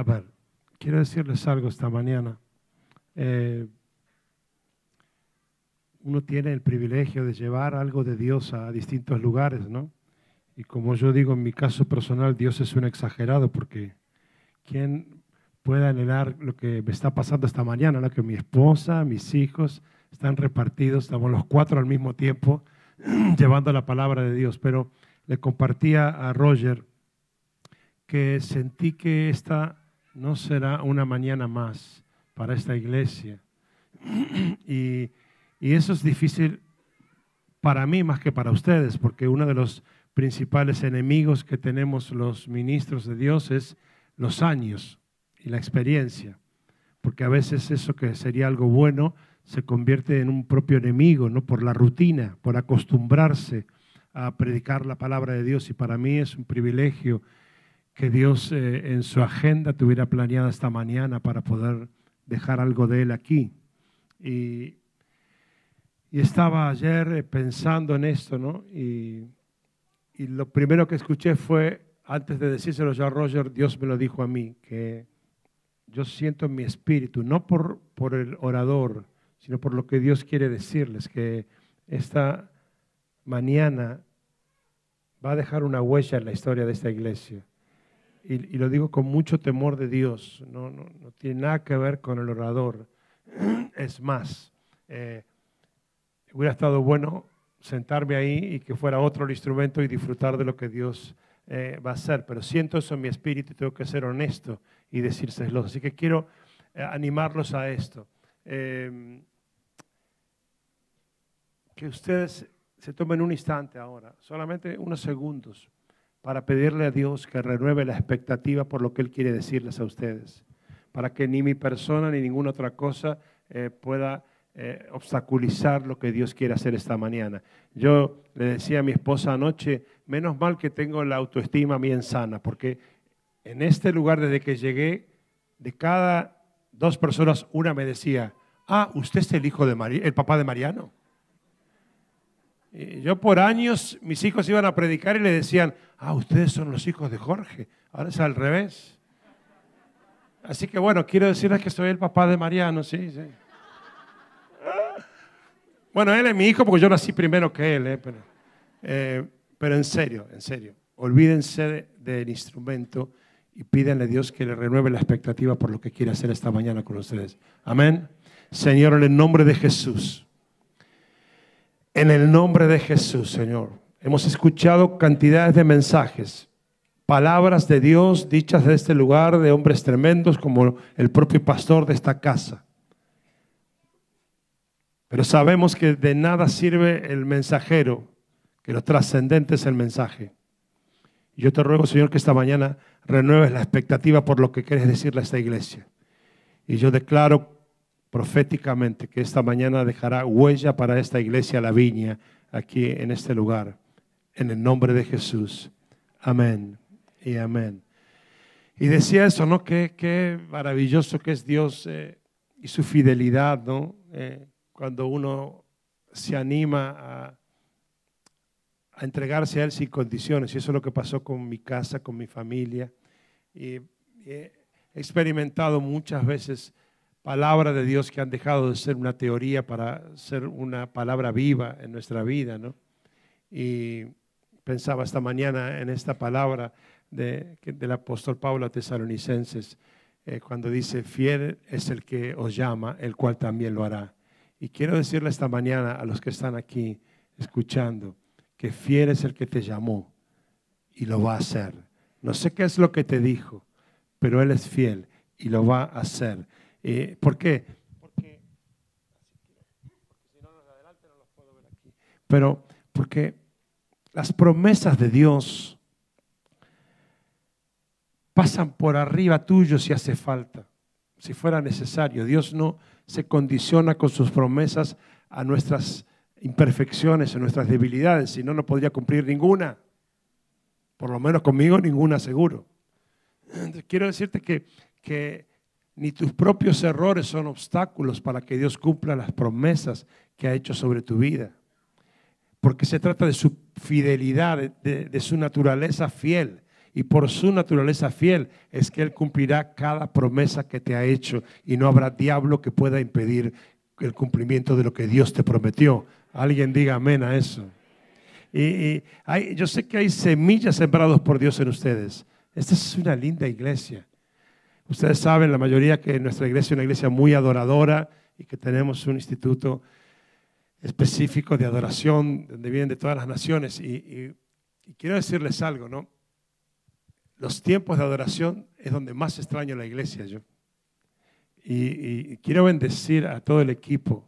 A ver, quiero decirles algo esta mañana. Eh, uno tiene el privilegio de llevar algo de Dios a distintos lugares, ¿no? Y como yo digo, en mi caso personal, Dios es un exagerado porque ¿quién puede anhelar lo que me está pasando esta mañana? ¿no? Que mi esposa, mis hijos están repartidos, estamos los cuatro al mismo tiempo llevando la palabra de Dios. Pero le compartía a Roger que sentí que esta no será una mañana más para esta iglesia. Y, y eso es difícil para mí más que para ustedes, porque uno de los principales enemigos que tenemos los ministros de Dios es los años y la experiencia, porque a veces eso que sería algo bueno se convierte en un propio enemigo, ¿no? Por la rutina, por acostumbrarse a predicar la palabra de Dios y para mí es un privilegio que Dios eh, en su agenda tuviera planeada esta mañana para poder dejar algo de Él aquí. Y, y estaba ayer eh, pensando en esto, ¿no? Y, y, lo primero que escuché fue, antes de decírselo yo a Roger, Dios me lo dijo a mí, que yo siento en mi espíritu, no por, por el orador, sino por lo que Dios quiere decirles, que esta mañana va a dejar una huella en la historia de esta iglesia y, lo digo con mucho temor de Dios, no, tiene nada que ver con el orador. Es más, eh, hubiera estado bueno sentarme ahí y que fuera otro el instrumento y disfrutar de lo que Dios eh, va a hacer, pero siento eso en mi espíritu y tengo que ser honesto y decírselo. Así que quiero eh, animarlos a esto. Em, que ustedes se tomen un instante ahora, solamente unos segundos para pedirle a Dios que renueve la expectativa por lo que Él quiere decirles a ustedes, para que ni mi persona ni ninguna otra cosa eh, pueda eh, obstaculizar lo que Dios quiere hacer esta mañana. Yo le decía a mi esposa anoche, menos mal que tengo la autoestima bien sana, porque en este lugar desde que llegué, de cada dos personas, una me decía, ah, usted es el hijo de el papá de Mariano. Y yo por años, mis hijos iban a predicar y le decían, ah, ustedes son los hijos de Jorge. Ahora es al revés. Así que bueno, quiero decirles que soy el papá de Mariano, sí, sí. Bueno, él es mi hijo porque yo nací primero que él, eh, eh, pero, en serio, en serio, olvídense del instrumento y pídanle a Dios que le renueve la expectativa por lo que quiere hacer esta mañana con ustedes. Amén. Señor, en el nombre de Jesús. En el nombre de Jesús, Señor. Hemos escuchado cantidades de mensajes, palabras de Dios dichas de este lugar, de hombres tremendos como el propio pastor de esta casa. Pero sabemos que de nada sirve el mensajero, que lo trascendente es el mensaje. Yo te ruego, Señor, que esta mañana renueves la expectativa por lo que quieres decirle a esta iglesia. Y yo declaro proféticamente que esta mañana dejará huella para esta iglesia, la viña, aquí en este lugar. En el nombre de Jesús. Amén y amén. Y decía eso, ¿no? Qué, qué maravilloso que es Dios eh, y su fidelidad, ¿no? Eh, cuando uno se anima a, entregarse a Él sin condiciones. Y eso es lo que pasó con mi casa, con mi familia. Y, y he experimentado muchas veces palabra de Dios que han dejado de ser una teoría para ser una palabra viva en nuestra vida, ¿no? Y pensaba esta mañana en esta palabra de, del apóstol Pablo a Tesalonicenses, eh, cuando dice, fiel es el que os llama, el cual también lo hará. Y quiero decirle esta mañana a los que están aquí escuchando, que fiel es el que te llamó y lo va a hacer. No sé qué es lo que te dijo, pero Él es fiel y lo va a hacer. Eh, ¿Por qué? Porque, si no, adelante no los puedo ver aquí. Pero porque las promesas de Dios pasan por arriba tuyo si hace falta, si fuera necesario. Dios no se condiciona con sus promesas a nuestras imperfecciones, a nuestras debilidades, si no, no podría cumplir ninguna. Por lo menos conmigo ninguna seguro. quiero decirte que, que ni tus propios errores son obstáculos para que Dios cumpla las promesas que ha hecho sobre tu vida. Porque se trata de su fidelidad, de, su naturaleza fiel. y por su naturaleza fiel es que Él cumplirá cada promesa que te ha hecho y no habrá diablo que pueda impedir el cumplimiento de lo que Dios te prometió. Alguien diga amén a eso. Y, hay, yo sé que hay semillas sembradas por Dios en ustedes. Esta es una linda iglesia. Ustedes saben, la mayoría, que nuestra iglesia es una iglesia muy adoradora y que tenemos un instituto específico de adoración donde vienen de todas las naciones. Y, quiero decirles algo, ¿no? Los tiempos de adoración es donde más extraño la iglesia yo. Y, quiero bendecir a todo el equipo,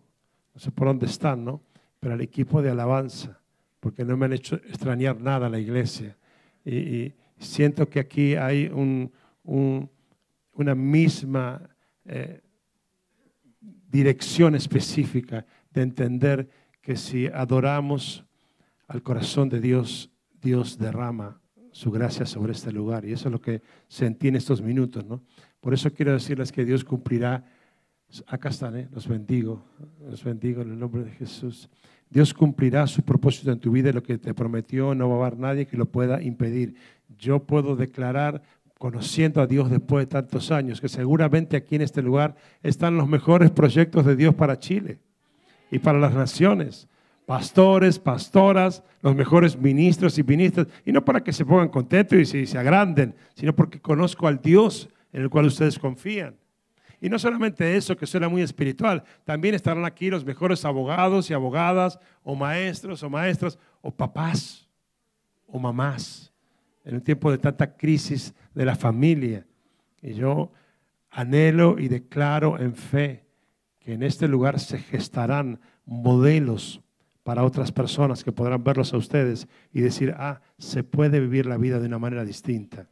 no sé por dónde están, ¿no? Pero al equipo de alabanza, porque no me han hecho extrañar nada a la iglesia. Y, siento que aquí hay un, una misma eh, dirección específica de entender que si adoramos al corazón de Dios, Dios derrama su gracia sobre este lugar. Y eso es lo que sentí en estos minutos. ¿no? Por eso quiero decirles que Dios cumplirá. Acá están, ¿eh? los bendigo, los bendigo en el nombre de Jesús. Dios cumplirá su propósito en tu vida lo que te prometió no va a haber nadie que lo pueda impedir. Yo puedo declarar, conociendo a Dios después de tantos años, que seguramente aquí en este lugar están los mejores proyectos de Dios para Chile y para las naciones. Pastores, pastoras, los mejores ministros y ministras. Y no para que se pongan contentos y se, agranden, sino porque conozco al Dios en el cual ustedes confían. Y no solamente eso, que suena muy espiritual, también estarán aquí los mejores abogados y abogadas, o maestros o maestras, o papás o mamás, en un tiempo de tanta crisis de la familia. Y yo anhelo y declaro en fe que en este lugar se gestarán modelos para otras personas que podrán verlos a ustedes y decir, ah, se puede vivir la vida de una manera distinta.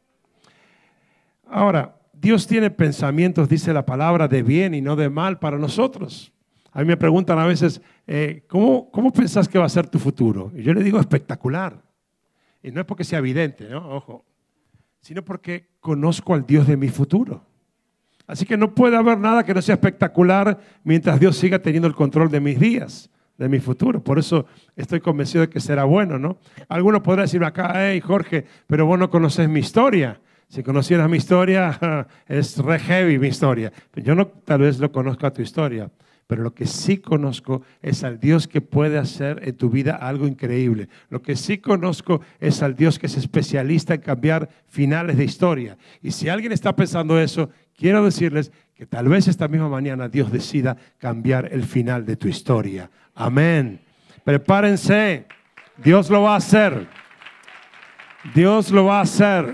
Ahora, Dios tiene pensamientos, dice la palabra, de bien y no de mal para nosotros. A mí me preguntan a veces, eh, ¿cómo, ¿cómo pensás que va a ser tu futuro? Y yo le digo, espectacular. Y no es porque sea evidente, ¿no? Ojo, sino porque conozco al Dios de mi futuro. Así que no puede haber nada que no sea espectacular mientras Dios siga teniendo el control de mis días, de mi futuro. Por eso estoy convencido de que será bueno, ¿no? Alguno podrá decirme acá, hey Jorge, pero vos no conoces mi historia. Si conocieras mi historia, es re heavy mi historia. Yo no tal vez lo conozco tu historia, pero lo que sí conozco es al Dios que puede hacer en tu vida algo increíble. Lo que sí conozco es al Dios que es especialista en cambiar finales de historia. Y si alguien está pensando eso, quiero decirles que tal vez esta misma mañana Dios decida cambiar el final de tu historia. Amén. Prepárense. Dios lo va a hacer. Dios lo va a hacer.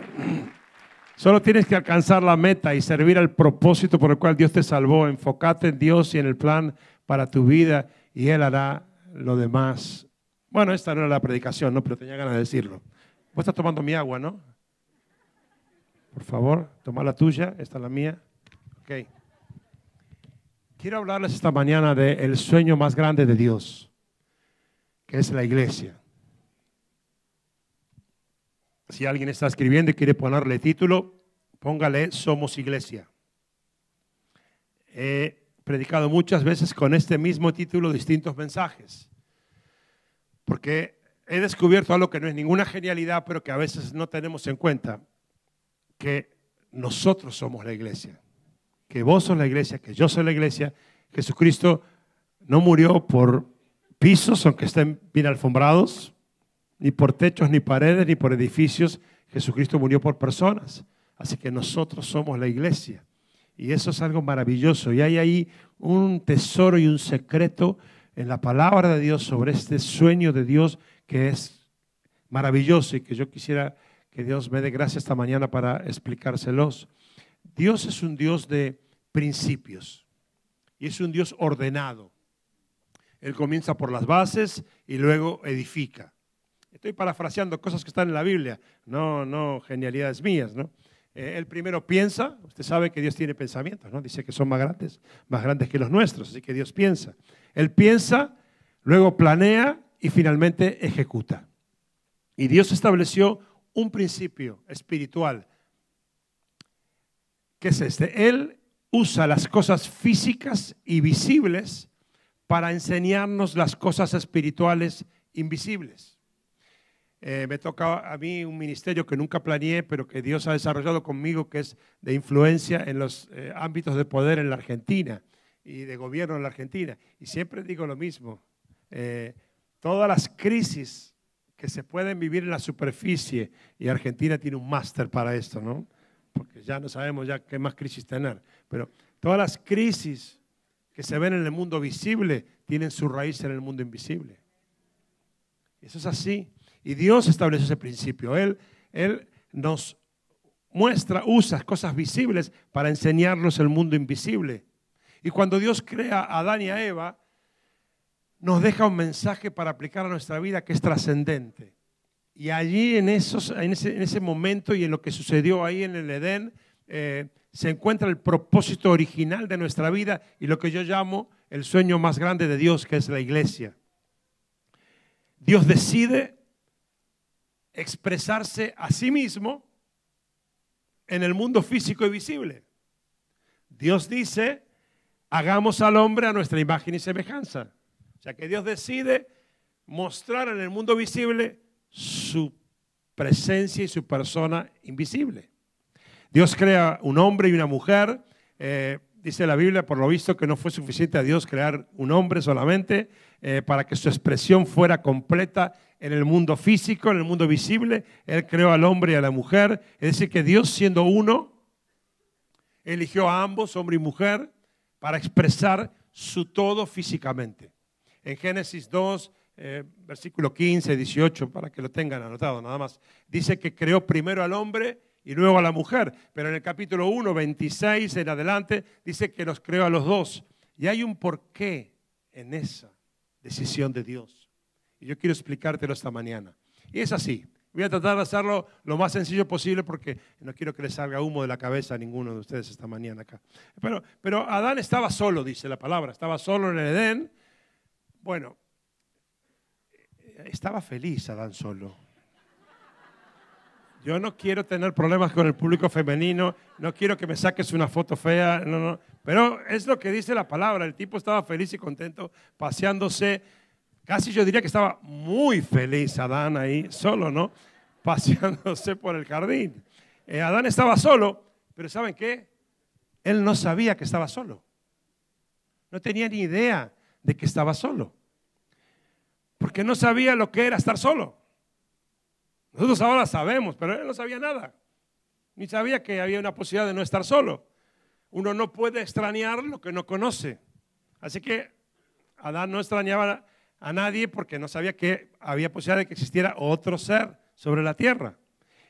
Solo tienes que alcanzar la meta y servir al propósito por el cual Dios te salvó. Enfócate en Dios y en el plan para tu vida y Él hará lo demás. Bueno, esta no era la predicación, ¿no? pero tenía ganas de decirlo. Vos estás tomando mi agua, ¿no? Por favor, toma la tuya, esta es la mía. Ok. Quiero hablarles esta mañana del sueño más grande de Dios, que es la iglesia. Si alguien está escribiendo y quiere ponerle título, póngale Somos Iglesia. He predicado muchas veces con este mismo título distintos mensajes, porque he descubierto algo que no es ninguna genialidad, pero que a veces no tenemos en cuenta, que nosotros somos la iglesia, que vos sos la iglesia, que yo soy la iglesia. Jesucristo no murió por pisos, aunque estén bien alfombrados, ni por techos, ni paredes, ni por edificios. Jesucristo murió por personas. Así que nosotros somos la iglesia. Y eso es algo maravilloso. Y hay ahí un tesoro y un secreto en la palabra de Dios sobre este sueño de Dios que es maravilloso y que yo quisiera que Dios me dé gracia esta mañana para explicárselos. Dios es un Dios de principios y es un Dios ordenado. Él comienza por las bases y luego edifica. Estoy parafraseando cosas que están en la Biblia, no, no genialidades mías, ¿no? Eh, él primero piensa, usted sabe que Dios tiene pensamientos, ¿no? Dice que son más grandes, más grandes que los nuestros, así que Dios piensa. Él piensa, luego planea y finalmente ejecuta. Y Dios estableció un principio espiritual. ¿Qué es este? Él usa las cosas físicas y visibles para enseñarnos las cosas espirituales invisibles. Eh, me toca a mí un ministerio que nunca planeé, pero que Dios ha desarrollado conmigo, que es de influencia en los eh, ámbitos de poder en la Argentina y de gobierno en la Argentina. Y siempre digo lo mismo, eh, todas las crisis que se pueden vivir en la superficie, y Argentina tiene un máster para esto, ¿no? Porque ya no sabemos ya qué más crisis tener, pero todas las crisis que se ven en el mundo visible tienen su raíz en el mundo invisible. Eso es así. Y Dios estableció ese principio. Él, él nos muestra, usa cosas visibles para enseñarnos el mundo invisible. Y cuando Dios crea a Adán y a Eva, nos deja un mensaje para aplicar a nuestra vida que es trascendente. Y allí en, esos, en, ese, momento y en lo que sucedió ahí en el Edén, eh, se encuentra el propósito original de nuestra vida y lo que yo llamo el sueño más grande de Dios, que es la iglesia. Dios decide expresarse a sí mismo en el mundo físico y visible. Dios dice, hagamos al hombre a nuestra imagen y semejanza. O sea que Dios decide mostrar en el mundo visible su presencia y su persona invisible. Dios crea un hombre y una mujer. Eh, dice la Biblia, por lo visto, que no fue suficiente a Dios crear un hombre solamente eh, para que su expresión fuera completa en el mundo físico, en el mundo visible. Él creó al hombre y a la mujer. Es decir, que Dios siendo uno, eligió a ambos, hombre y mujer, para expresar su todo físicamente. En Génesis 2, eh, versículo 15, 18, para que lo tengan anotado nada más, dice que creó primero al hombre y luego a la mujer. Pero en el capítulo 1, 26 en adelante, dice que los creó a los dos. Y hay un porqué en esa decisión de Dios. Y yo quiero explicártelo esta mañana. Y es así. Voy a tratar de hacerlo lo más sencillo posible porque no quiero que le salga humo de la cabeza a ninguno de ustedes esta mañana acá. Pero, pero Adán estaba solo, dice la palabra. Estaba solo en el Edén. Bueno, estaba feliz Adán solo. Yo no quiero tener problemas con el público femenino, no quiero que me saques una foto fea, no, no. Pero es lo que dice la palabra. El tipo estaba feliz y contento paseándose Casi yo diría que estaba muy feliz Adán ahí, solo, ¿no? Paseándose por el jardín. Eh, Adán estaba solo, pero ¿saben qué? Él no sabía que estaba solo. No tenía ni idea de que estaba solo. Porque no sabía lo que era estar solo. Nosotros ahora sabemos, pero él no sabía nada. Ni sabía que había una posibilidad de no estar solo. Uno no puede extrañar lo que no conoce. Así que Adán no extrañaba a nadie porque no sabía que había posibilidad de que existiera otro ser sobre la tierra.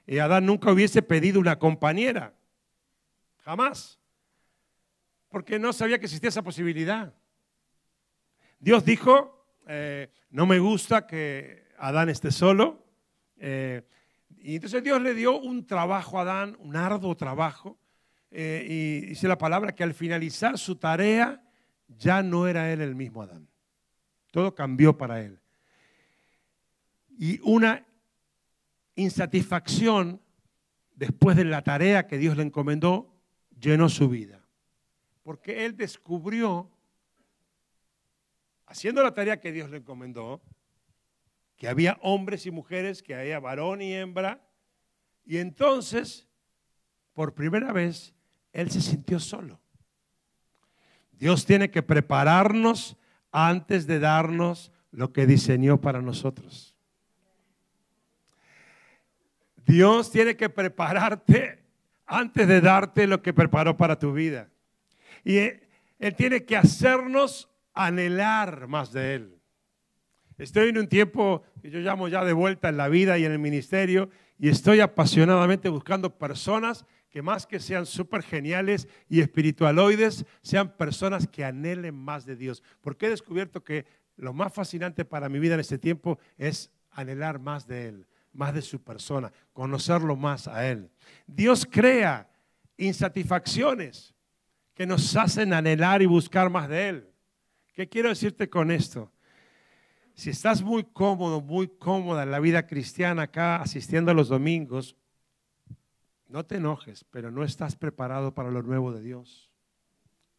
Y Adán nunca hubiese pedido una compañera, jamás, porque no sabía que existía esa posibilidad. Dios dijo, eh, no me gusta que Adán esté solo. Eh, y entonces Dios le dio un trabajo a Adán, un arduo trabajo. Eh, y dice la palabra que al finalizar su tarea ya no era él el mismo Adán. Todo cambió para él. Y una insatisfacción después de la tarea que Dios le encomendó llenó su vida. Porque él descubrió, haciendo la tarea que Dios le encomendó, que había hombres y mujeres, que había varón y hembra, y entonces, por primera vez, él se sintió solo. Dios tiene que prepararnos antes de darnos lo que diseñó para nosotros. Dios tiene que prepararte antes de darte lo que preparó para tu vida. Y Él tiene que hacernos anhelar más de Él. Estoy en un tiempo que yo llamo ya de vuelta en la vida y en el ministerio y estoy apasionadamente buscando personas que más que sean súper geniales y espiritualoides, sean personas que anhelen más de Dios. Porque he descubierto que lo más fascinante para mi vida en este tiempo es anhelar más de Él, más de su persona, conocerlo más a Él. Dios crea insatisfacciones que nos hacen anhelar y buscar más de Él. ¿Qué quiero decirte con esto? Si estás muy cómodo, muy cómoda en la vida cristiana acá, asistiendo a los domingos, no te enojes, pero no estás preparado para lo nuevo de Dios.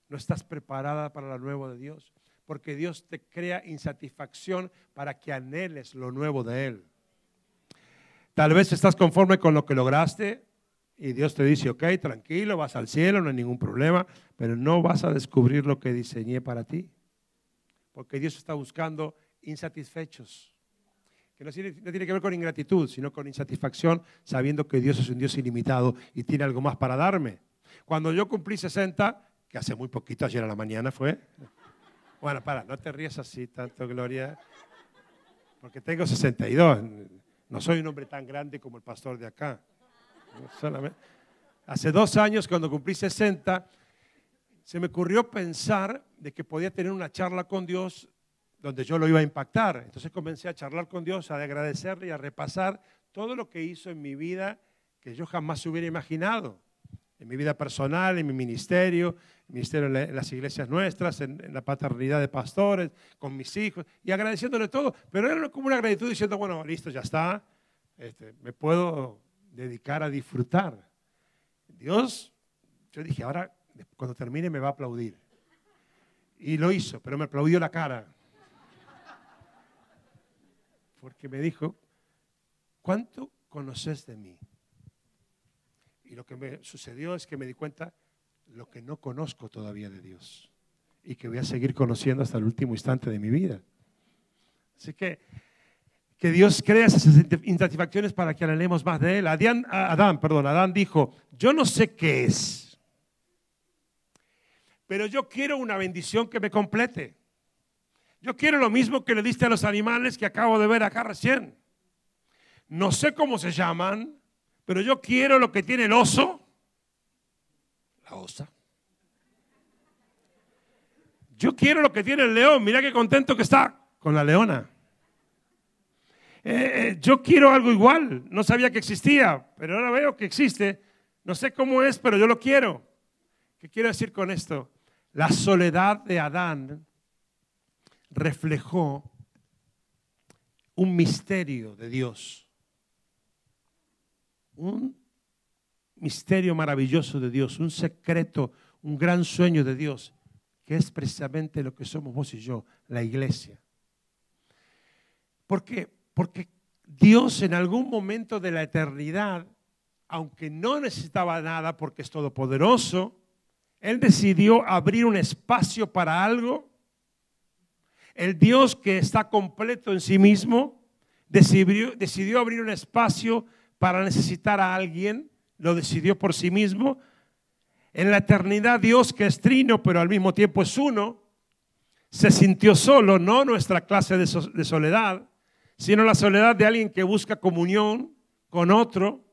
No estás preparada para lo nuevo de Dios, porque Dios te crea insatisfacción para que anheles lo nuevo de Él. Tal vez estás conforme con lo que lograste y Dios te dice, ok, tranquilo, vas al cielo, no hay ningún problema, pero no vas a descubrir lo que diseñé para ti. Porque Dios está buscando insatisfechos. Que no tiene, no tiene que ver con ingratitud, sino con insatisfacción, sabiendo que Dios es un Dios ilimitado y tiene algo más para darme. Cuando yo cumplí 60, que hace muy poquito, ayer a la mañana fue. Bueno, para, no te rías así tanto, Gloria, porque tengo 62. No soy un hombre tan grande como el pastor de acá. Hace dos años, cuando cumplí 60, se me ocurrió pensar de que podía tener una charla con Dios donde yo lo iba a impactar. Entonces comencé a charlar con Dios, a agradecerle y a repasar todo lo que hizo en mi vida que yo jamás hubiera imaginado. En mi vida personal, en mi ministerio, en, ministerio en las iglesias nuestras, en, la paternidad de pastores, con mis hijos, y agradeciéndole todo. Pero era como una gratitud diciendo, bueno, listo, ya está, este, me puedo dedicar a disfrutar. Dios, yo dije, ahora cuando termine me va a aplaudir. Y lo hizo, pero me aplaudió la cara. Porque me dijo, ¿cuánto conoces de mí? Y lo que me sucedió es que me di cuenta lo que no conozco todavía de Dios y que voy a seguir conociendo hasta el último instante de mi vida. Así que que Dios crea esas insatisfacciones para que anhelemos más de Él. Adán, Adán, perdón, Adán dijo, yo no sé qué es, pero yo quiero una bendición que me complete. Yo quiero lo mismo que le diste a los animales que acabo de ver acá recién. No sé cómo se llaman, pero yo quiero lo que tiene el oso, la osa. Yo quiero lo que tiene el león. Mira qué contento que está con la leona. Eh, eh, yo quiero algo igual, no sabía que existía, pero ahora veo que existe, no sé cómo es, pero yo lo quiero. ¿Qué quiero decir con esto? La soledad de Adán reflejó un misterio de Dios, un misterio maravilloso de Dios, un secreto, un gran sueño de Dios, que es precisamente lo que somos vos y yo, la iglesia. ¿Por qué? Porque Dios en algún momento de la eternidad, aunque no necesitaba nada porque es todopoderoso, Él decidió abrir un espacio para algo. El Dios que está completo en sí mismo decidió, decidió abrir un espacio para necesitar a alguien, lo decidió por sí mismo. En la eternidad Dios que es trino, pero al mismo tiempo es uno, se sintió solo, no nuestra clase de soledad, sino la soledad de alguien que busca comunión con otro.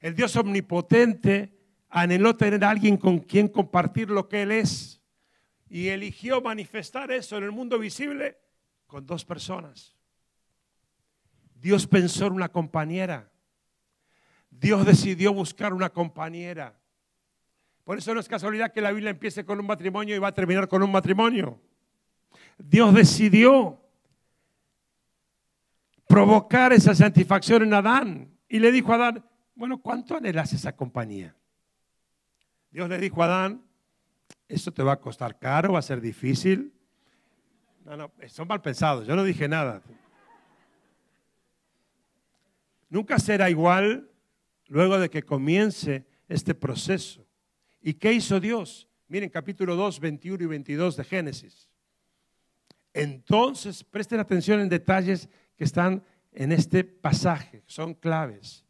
El Dios omnipotente anheló tener a alguien con quien compartir lo que Él es y eligió manifestar eso en el mundo visible con dos personas. Dios pensó en una compañera. Dios decidió buscar una compañera. Por eso no es casualidad que la Biblia empiece con un matrimonio y va a terminar con un matrimonio. Dios decidió provocar esa satisfacción en Adán. Y le dijo a Adán, bueno, ¿cuánto anhelas esa compañía? Dios le dijo a Adán, eso te va a costar caro, va a ser difícil. No, no, son mal pensados, yo no dije nada. Nunca será igual luego de que comience este proceso. ¿Y qué hizo Dios? Miren capítulo 2, 21 y 22 de Génesis. Entonces, presten atención en detalles que están en este pasaje, son claves.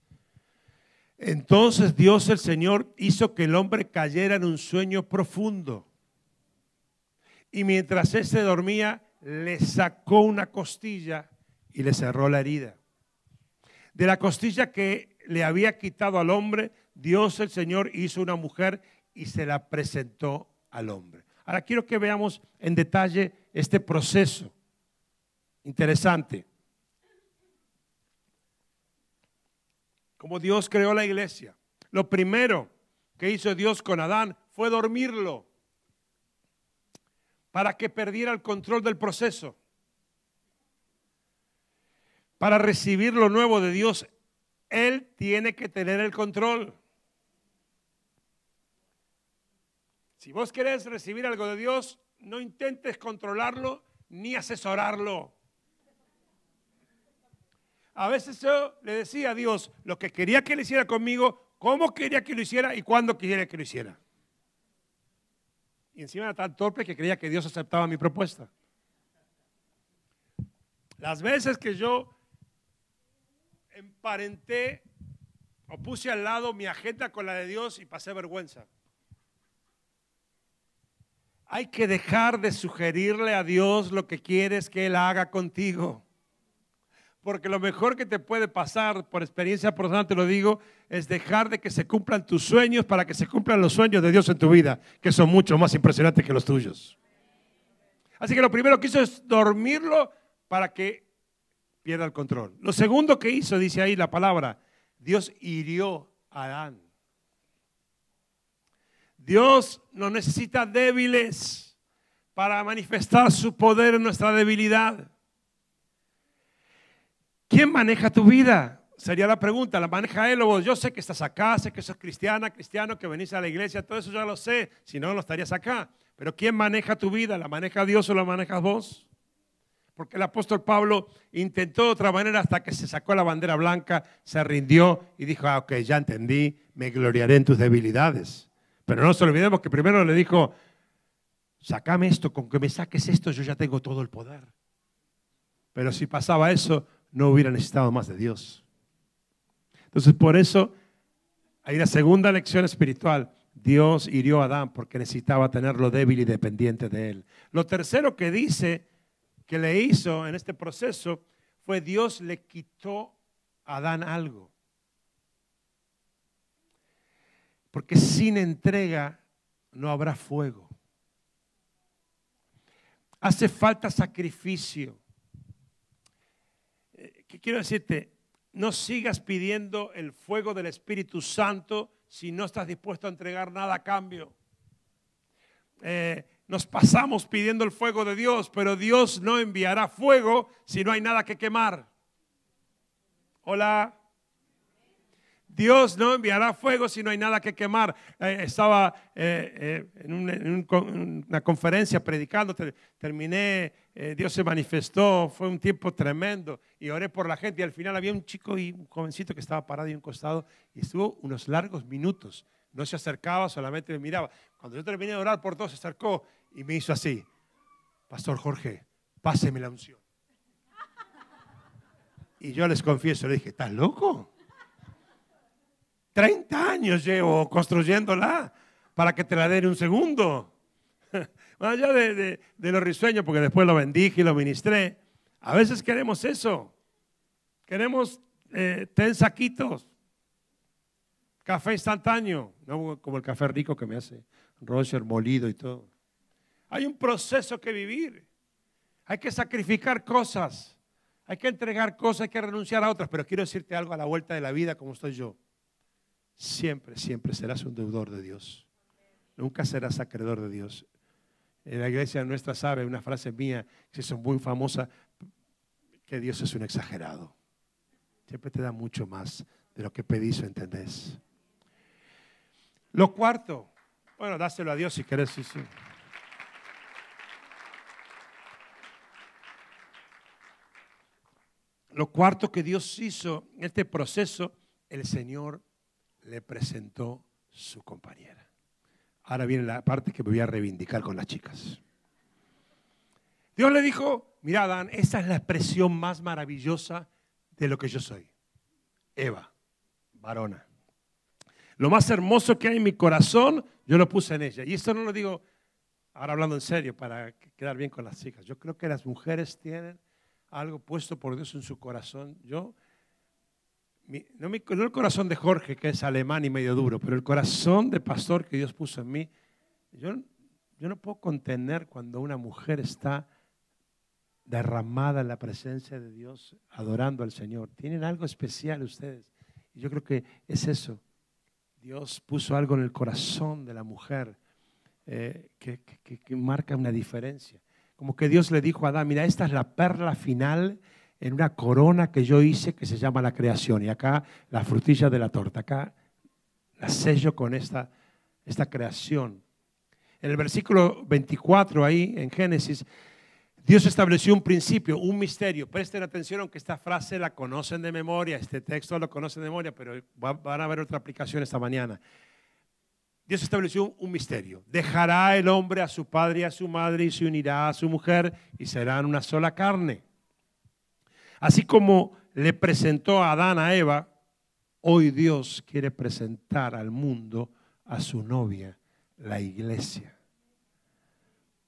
Entonces Dios el Señor hizo que el hombre cayera en un sueño profundo. Y mientras éste dormía, le sacó una costilla y le cerró la herida. De la costilla que le había quitado al hombre, Dios el Señor hizo una mujer y se la presentó al hombre. Ahora quiero que veamos en detalle este proceso interesante. Como Dios creó la iglesia. Lo primero que hizo Dios con Adán fue dormirlo para que perdiera el control del proceso. Para recibir lo nuevo de Dios, Él tiene que tener el control. Si vos querés recibir algo de Dios, no intentes controlarlo ni asesorarlo. A veces yo le decía a Dios lo que quería que él hiciera conmigo, cómo quería que lo hiciera y cuándo quería que lo hiciera. Y encima era tan torpe que creía que Dios aceptaba mi propuesta. Las veces que yo emparenté o puse al lado mi agenda con la de Dios y pasé vergüenza. Hay que dejar de sugerirle a Dios lo que quieres que Él haga contigo. Porque lo mejor que te puede pasar, por experiencia personal te lo digo, es dejar de que se cumplan tus sueños para que se cumplan los sueños de Dios en tu vida, que son mucho más impresionantes que los tuyos. Así que lo primero que hizo es dormirlo para que pierda el control. Lo segundo que hizo, dice ahí la palabra, Dios hirió a Adán. Dios no necesita débiles para manifestar su poder en nuestra debilidad. ¿Quién maneja tu vida? Sería la pregunta, ¿la maneja él o vos? Yo sé que estás acá, sé que sos cristiana, cristiano, que venís a la iglesia, todo eso ya lo sé, si no, no estarías acá. Pero ¿quién maneja tu vida? ¿La maneja Dios o la manejas vos? Porque el apóstol Pablo intentó de otra manera hasta que se sacó la bandera blanca, se rindió y dijo, ah, ok, ya entendí, me gloriaré en tus debilidades. Pero no nos olvidemos que primero le dijo, sacame esto, con que me saques esto yo ya tengo todo el poder. Pero si pasaba eso, no hubiera necesitado más de Dios. Entonces, por eso, hay una segunda lección espiritual. Dios hirió a Adán porque necesitaba tenerlo débil y dependiente de él. Lo tercero que dice que le hizo en este proceso fue Dios le quitó a Adán algo. Porque sin entrega no habrá fuego. Hace falta sacrificio. ¿Qué quiero decirte? No sigas pidiendo el fuego del Espíritu Santo si no estás dispuesto a entregar nada a cambio. Eh, nos pasamos pidiendo el fuego de Dios, pero Dios no enviará fuego si no hay nada que quemar. Hola. Dios no enviará fuego si no hay nada que quemar. Eh, estaba eh, en, una conferencia predicando, terminé, Dios se manifestó, fue un tiempo tremendo y oré por la gente y al final había un chico y un jovencito que estaba parado y un costado y estuvo unos largos minutos. No se acercaba, solamente me miraba. Cuando yo terminé de orar por todos, se acercó y me hizo así. Pastor Jorge, páseme la unción. Y yo les confieso, le dije, ¿estás loco? 30 años llevo construyéndola para que te la den un segundo. Allá de, de, los risueños, porque después lo bendije y lo ministré. A veces queremos eso. Queremos eh, ten saquitos. Café instantáneo, no como el café rico que me hace Roger molido y todo. Hay un proceso que vivir. Hay que sacrificar cosas. Hay que entregar cosas, hay que renunciar a otras. Pero quiero decirte algo a la vuelta de la vida como estoy yo siempre, siempre serás un deudor de Dios. Nunca serás acreedor de Dios. En la iglesia nuestra sabe una frase mía que es muy famosa, que Dios es un exagerado. Siempre te da mucho más de lo que pedís o entendés. Lo cuarto, bueno, dáselo a Dios si querés, sí, sí. Lo cuarto que Dios hizo en este proceso, el Señor le presentó su compañera. Ahora viene la parte que me voy a reivindicar con las chicas. Dios le dijo, mira Adán, esa es la expresión más maravillosa de lo que yo soy. Eva, varona. Lo más hermoso que hay en mi corazón, yo lo puse en ella. Y esto no lo digo ahora hablando en serio para quedar bien con las chicas. Yo creo que las mujeres tienen algo puesto por Dios en su corazón. Yo no, el corazón de Jorge, que es alemán y medio duro, pero el corazón de pastor que Dios puso en mí, yo, yo no puedo contener cuando una mujer está derramada en la presencia de Dios, adorando al Señor. Tienen algo especial ustedes. Y yo creo que es eso. Dios puso algo en el corazón de la mujer eh, que, que marca una diferencia. Como que Dios le dijo a Adán, mira, esta es la perla final en una corona que yo hice que se llama la creación. Y acá la frutilla de la torta. Acá la sello con esta, esta creación. En el versículo 24 ahí en Génesis, Dios estableció un principio, un misterio. Presten atención, aunque esta frase la conocen de memoria, este texto lo conocen de memoria, pero van a ver otra aplicación esta mañana. Dios estableció un misterio. Dejará el hombre a su padre y a su madre y se unirá a su mujer y serán una sola carne. Así como le presentó a Adán a Eva, hoy Dios quiere presentar al mundo a su novia, la iglesia.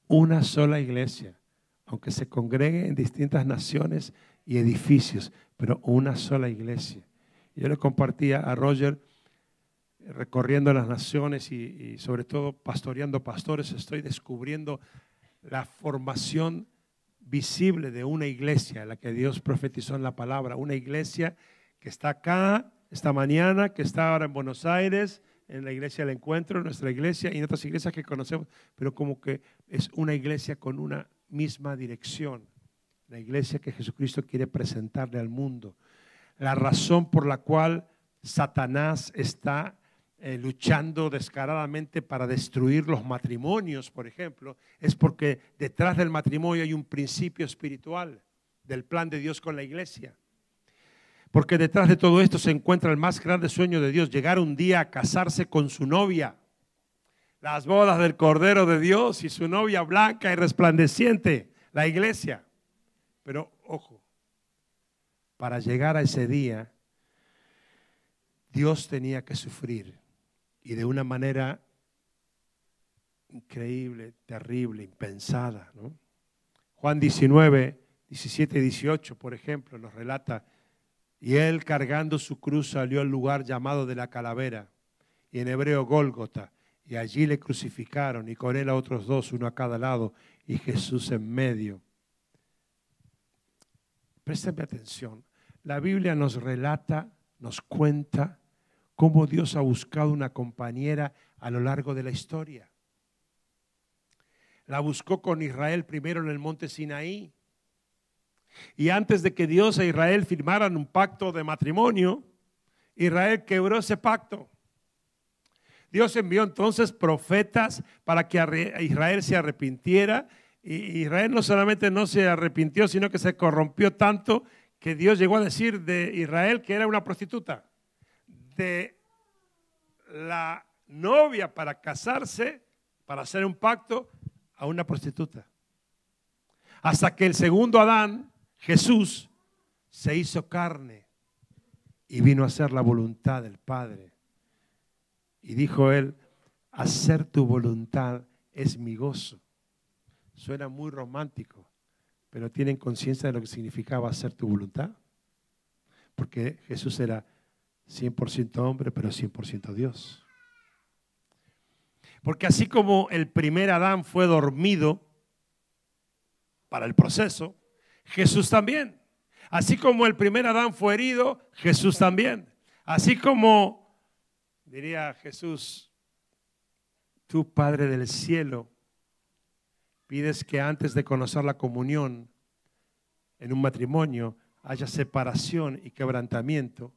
Una sola iglesia, aunque se congregue en distintas naciones y edificios, pero una sola iglesia. Yo le compartía a Roger recorriendo las naciones y, sobre todo pastoreando pastores, estoy descubriendo la formación visible de una iglesia, la que Dios profetizó en la palabra, una iglesia que está acá esta mañana, que está ahora en Buenos Aires, en la iglesia del encuentro, nuestra iglesia y en otras iglesias que conocemos, pero como que es una iglesia con una misma dirección, la iglesia que Jesucristo quiere presentarle al mundo. La razón por la cual Satanás está eh, luchando descaradamente para destruir los matrimonios, por ejemplo, es porque detrás del matrimonio hay un principio espiritual del plan de Dios con la iglesia. Porque detrás de todo esto se encuentra el más grande sueño de Dios, llegar un día a casarse con su novia. Las bodas del Cordero de Dios y su novia blanca y resplandeciente, la iglesia. Pero ojo, para llegar a ese día, Dios tenía que sufrir y de una manera increíble, terrible, impensada. Juan 19, 17 y 18, por ejemplo, nos relata, y él cargando su cruz salió al lugar llamado de la calavera, y en hebreo Gólgota, y allí le crucificaron, y con él a otros dos, uno a cada lado, y Jesús en medio. Préstame atención, la Biblia nos relata, nos cuenta cómo Dios ha buscado una compañera a lo largo de la historia. La buscó con Israel primero en el monte Sinaí. Y antes de que Dios e Israel firmaran un pacto de matrimonio, Israel quebró ese pacto. Dios envió entonces profetas para que Israel se arrepintiera. Y Israel no solamente no se arrepintió, sino que se corrompió tanto que Dios llegó a decir de Israel que era una prostituta la novia para casarse, para hacer un pacto, a una prostituta. Hasta que el segundo Adán, Jesús, se hizo carne y vino a hacer la voluntad del Padre. Y dijo él, hacer tu voluntad es mi gozo. Suena muy romántico, pero ¿tienen conciencia de lo que significaba hacer tu voluntad? Porque Jesús era 100% hombre, pero 100% Dios. Porque así como el primer Adán fue dormido para el proceso, Jesús también. Así como el primer Adán fue herido, Jesús también. Así como, diría Jesús, tú Padre del cielo, pides que antes de conocer la comunión en un matrimonio haya separación y quebrantamiento,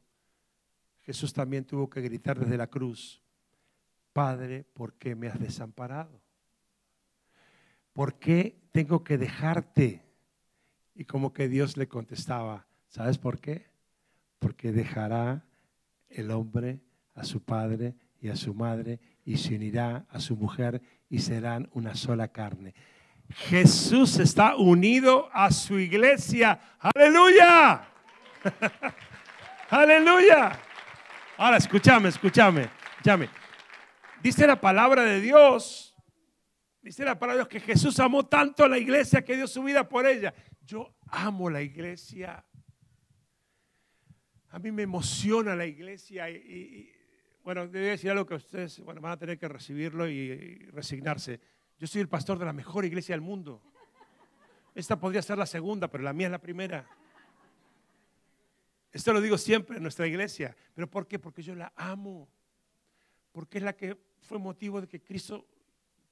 Jesús también tuvo que gritar desde la cruz, Padre, ¿por qué me has desamparado? ¿Por qué tengo que dejarte? Y como que Dios le contestaba, ¿sabes por qué? Porque dejará el hombre a su padre y a su madre y se unirá a su mujer y serán una sola carne. Jesús está unido a su iglesia. Aleluya. Aleluya. Ahora, escúchame, escúchame, escúchame. Dice la palabra de Dios, dice la palabra de Dios que Jesús amó tanto a la iglesia que dio su vida por ella. Yo amo la iglesia. A mí me emociona la iglesia y, bueno, debo decir algo que ustedes van a tener que recibirlo y, resignarse. Yo soy el pastor de la mejor iglesia del mundo. Esta podría ser la segunda, pero la mía es la primera. Esto lo digo siempre en nuestra iglesia. ¿Pero por qué? Porque yo la amo. Porque es la que fue motivo de que Cristo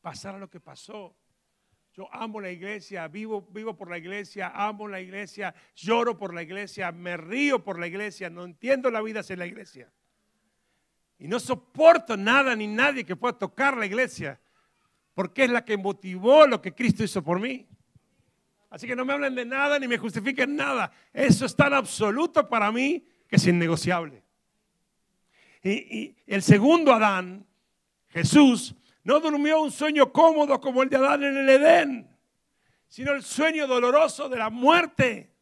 pasara lo que pasó. Yo amo la iglesia, vivo, vivo por la iglesia, amo la iglesia, lloro por la iglesia, me río por la iglesia, no entiendo la vida sin la iglesia. Y no soporto nada ni nadie que pueda tocar la iglesia, porque es la que motivó lo que Cristo hizo por mí. Así que no me hablen de nada ni me justifiquen nada. Eso es tan absoluto para mí que es innegociable. Y, el segundo Adán, Jesús, no durmió un sueño cómodo como el de Adán en el Edén, sino el sueño doloroso de la muerte.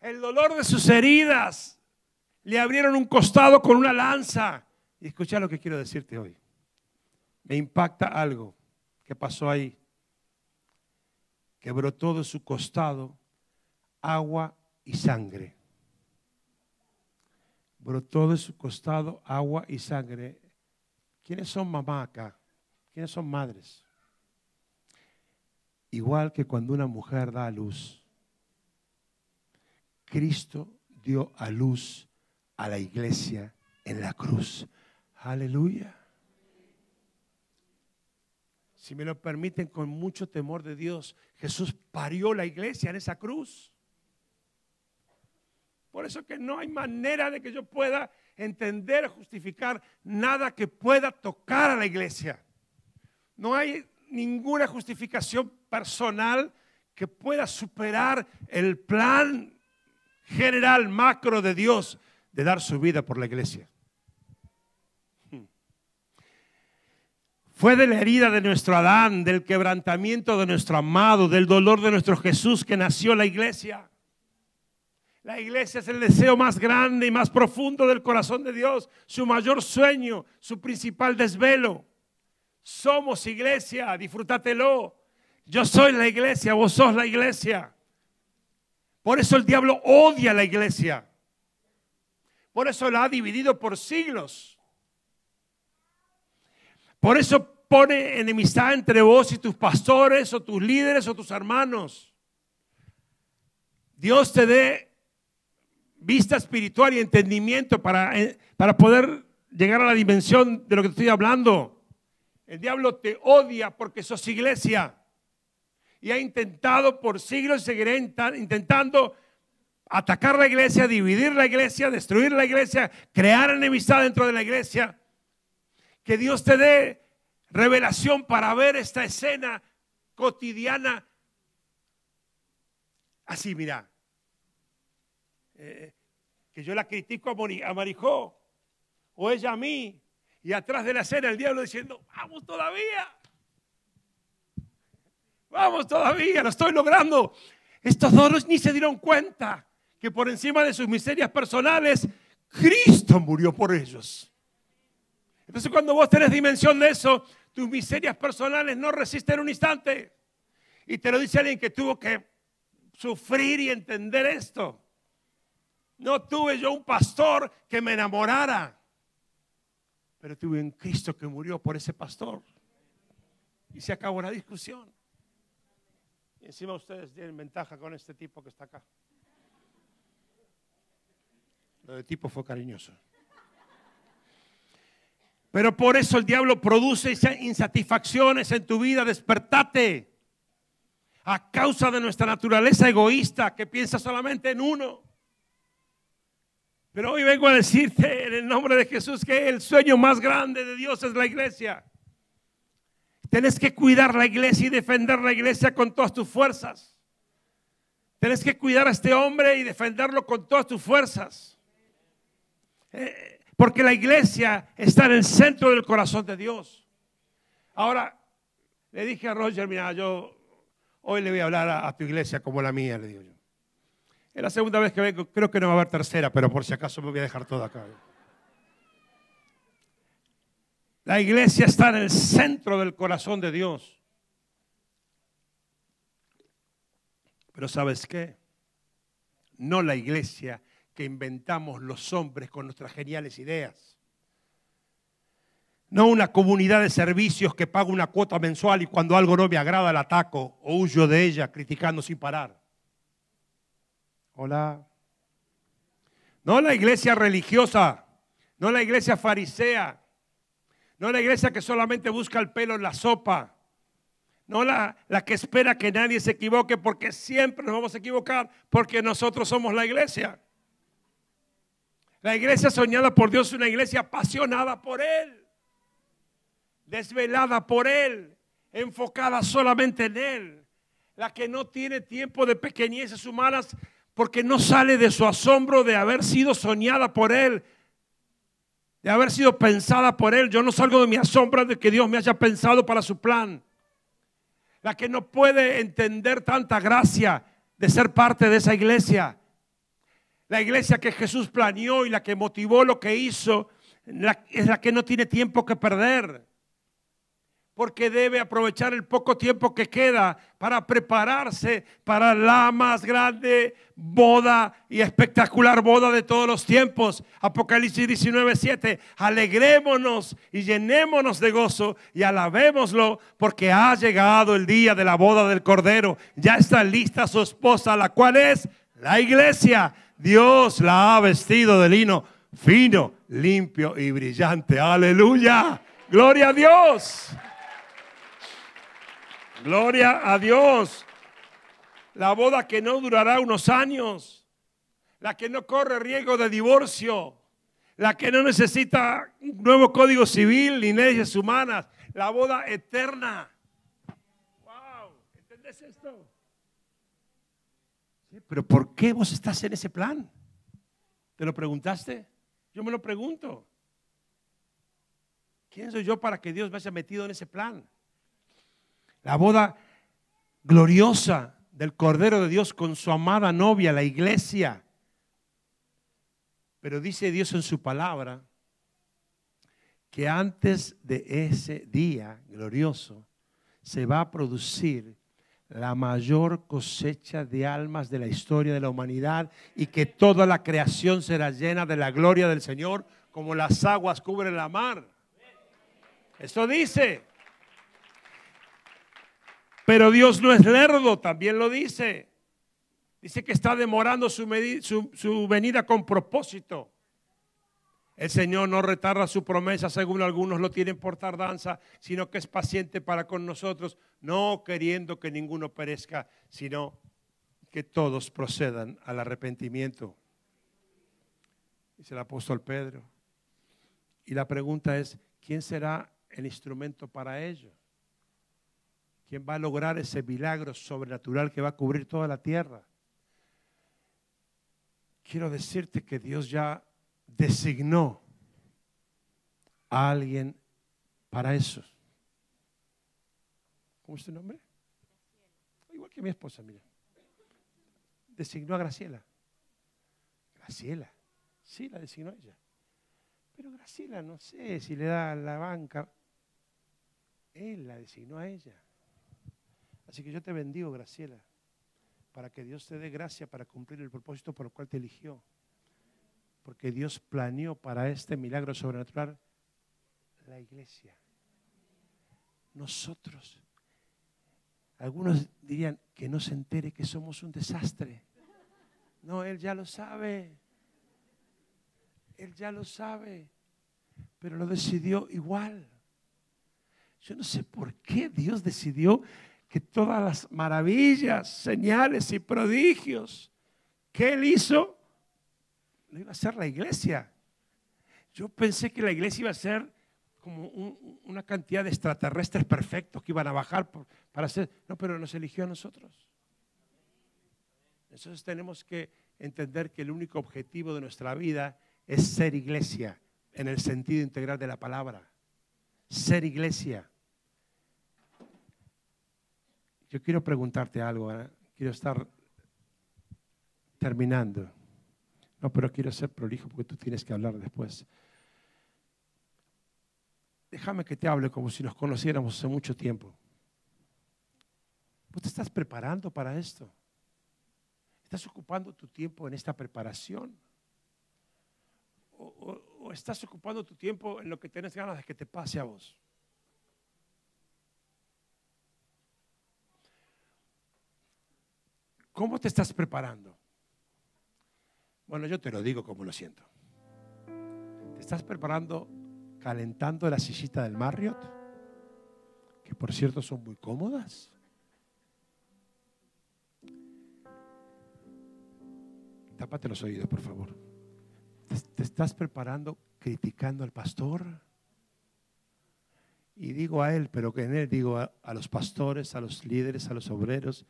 El dolor de sus heridas. Le abrieron un costado con una lanza. Y escucha lo que quiero decirte hoy. Me impacta algo que pasó ahí. Que brotó de su costado agua y sangre. Brotó de su costado agua y sangre. ¿Quiénes son mamá acá? ¿Quiénes son madres? Igual que cuando una mujer da a luz, Cristo dio a luz a la iglesia en la cruz. Aleluya. Si me lo permiten con mucho temor de Dios, Jesús parió la iglesia en esa cruz. Por eso que no hay manera de que yo pueda entender, justificar nada que pueda tocar a la iglesia. No hay ninguna justificación personal que pueda superar el plan general, macro de Dios de dar su vida por la iglesia. Fue de la herida de nuestro Adán, del quebrantamiento de nuestro amado, del dolor de nuestro Jesús que nació la iglesia. La iglesia es el deseo más grande y más profundo del corazón de Dios, su mayor sueño, su principal desvelo. Somos iglesia, disfrútatelo. Yo soy la iglesia, vos sos la iglesia. Por eso el diablo odia a la iglesia. Por eso la ha dividido por siglos. Por eso pone enemistad entre vos y tus pastores o tus líderes o tus hermanos. Dios te dé vista espiritual y entendimiento para, eh, para poder llegar a la dimensión de lo que te estoy hablando. El diablo te odia porque sos iglesia. Y ha intentado por siglos y seguirá intentando atacar la iglesia, dividir la iglesia, destruir la iglesia, crear enemistad dentro de la iglesia. Que Dios te dé revelación para ver esta escena cotidiana. Así, mira. Eh, que yo la critico a Marijó o ella a mí y atrás de la escena el diablo diciendo, vamos todavía, vamos todavía, lo estoy logrando. Estos dos ni se dieron cuenta que por encima de sus miserias personales, Cristo murió por ellos. Entonces cuando vos tenés dimensión de eso, tus miserias personales no resisten un instante. Y te lo dice alguien que tuvo que sufrir y entender esto. No tuve yo un pastor que me enamorara pero tuve un Cristo que murió por ese pastor. Y se acabó la discusión. Y encima ustedes tienen ventaja con este tipo que está acá. Lo de tipo fue cariñoso. Pero por eso el diablo produce insatisfacciones en tu vida. Despertate. A causa de nuestra naturaleza egoísta que piensa solamente en uno. Pero hoy vengo a decirte en el nombre de Jesús que el sueño más grande de Dios es la iglesia. Tienes que cuidar la iglesia y defender la iglesia con todas tus fuerzas. Tienes que cuidar a este hombre y defenderlo con todas tus fuerzas. Eh, porque la iglesia está en el centro del corazón de Dios. Ahora, le dije a Roger, mira, yo hoy le voy a hablar a, tu iglesia como la mía, le digo yo. Es la segunda vez que vengo, creo que no va a haber tercera, pero por si acaso me voy a dejar todo acá. La iglesia está en el centro del corazón de Dios. Pero ¿sabes qué? No la iglesia que inventamos los hombres con nuestras geniales ideas. No una comunidad de servicios que paga una cuota mensual y cuando algo no me agrada la ataco o huyo de ella criticando sin parar. Hola. No la iglesia religiosa, no la iglesia farisea, no la iglesia que solamente busca el pelo en la sopa, no la, la que espera que nadie se equivoque porque siempre nos vamos a equivocar porque nosotros somos la iglesia. La iglesia soñada por Dios es una iglesia apasionada por Él, desvelada por Él, enfocada solamente en Él. la que no tiene tiempo de pequeñeces humanas porque no sale de su asombro de haber sido soñada por Él, de haber sido pensada por Él. Yo no salgo de mi asombro de que Dios me haya pensado para su plan. La que no puede entender tanta gracia de ser parte de esa iglesia. La iglesia que Jesús planeó y la que motivó lo que hizo, es la que no tiene tiempo que perder porque debe aprovechar el poco tiempo que queda para prepararse para la más grande boda y espectacular boda de todos los tiempos. Apocalipsis 19, 7. Alegrémonos y llenémonos de gozo y alabémoslo porque ha llegado el día de la boda del Cordero. Ya está lista su esposa, la cual es la iglesia. Dios la ha vestido de lino fino, limpio y brillante. Aleluya. Gloria a Dios. Gloria a Dios. La boda que no durará unos años. La que no corre riesgo de divorcio. La que no necesita un nuevo código civil ni leyes humanas. La boda eterna. Wow, ¿entendés esto? Pero ¿por qué vos estás en ese plan? ¿Te lo preguntaste? Yo me lo pregunto. ¿Quién soy yo para que Dios me haya metido en ese plan? la boda gloriosa del Cordero de Dios con su amada novia, la iglesia. Pero dice Dios en su palabra que antes de ese día glorioso se va a producir la mayor cosecha de almas de la historia de la humanidad y que toda la creación será llena de la gloria del Señor como las aguas cubren la mar. Eso dice. Pero Dios no es lerdo, también lo dice. Dice que está demorando su, venida con propósito. El Señor no retarda su promesa, según algunos lo tienen por tardanza, sino que es paciente para con nosotros, no queriendo que ninguno perezca, sino que todos procedan al arrepentimiento. Dice el apóstol Pedro. Y la pregunta es, ¿quién será el instrumento para ello? ¿Quién va a lograr ese milagro sobrenatural que va a cubrir toda la tierra? Quiero decirte que Dios ya designó a alguien para eso. ¿Cómo es tu nombre? Igual que mi esposa, mira. Designó a Graciela. Graciela. Sí, la designó ella. Pero Graciela, no sé si le da la banca. Él la designó a ella. Así que yo te bendigo, Graciela, para que Dios te dé gracia para cumplir el propósito por el cual te eligió. Porque Dios planeó para este milagro sobrenatural la iglesia. Nosotros. Algunos dirían que no se entere que somos un desastre. No, Él ya lo sabe. Él ya lo sabe. Pero lo decidió igual. Yo no sé por qué Dios decidió que todas las maravillas, señales y prodigios que él hizo, lo iba a hacer la iglesia. Yo pensé que la iglesia iba a ser como una cantidad de extraterrestres perfectos que iban a bajar para hacer, no, pero nos eligió a nosotros. Entonces tenemos que entender que el único objetivo de nuestra vida es ser iglesia en el sentido integral de la palabra. Ser iglesia. Yo quiero preguntarte algo, ¿eh? quiero estar terminando. No, pero quiero ser prolijo porque tú tienes que hablar después. Déjame que te hable como si nos conociéramos hace mucho tiempo. ¿Vos te estás preparando para esto? ¿Estás ocupando tu tiempo en esta preparación? ¿O, o estás ocupando tu tiempo en lo que tienes ganas de que te pase a vos? ¿Cómo te estás preparando? Bueno, yo te lo digo como lo siento. ¿Te estás preparando calentando la sillita del Marriott? Que por cierto son muy cómodas. Tápate los oídos, por favor. ¿Te, estás preparando criticando al pastor? Y digo a él, pero que en él digo a los pastores, a los líderes, a los obreros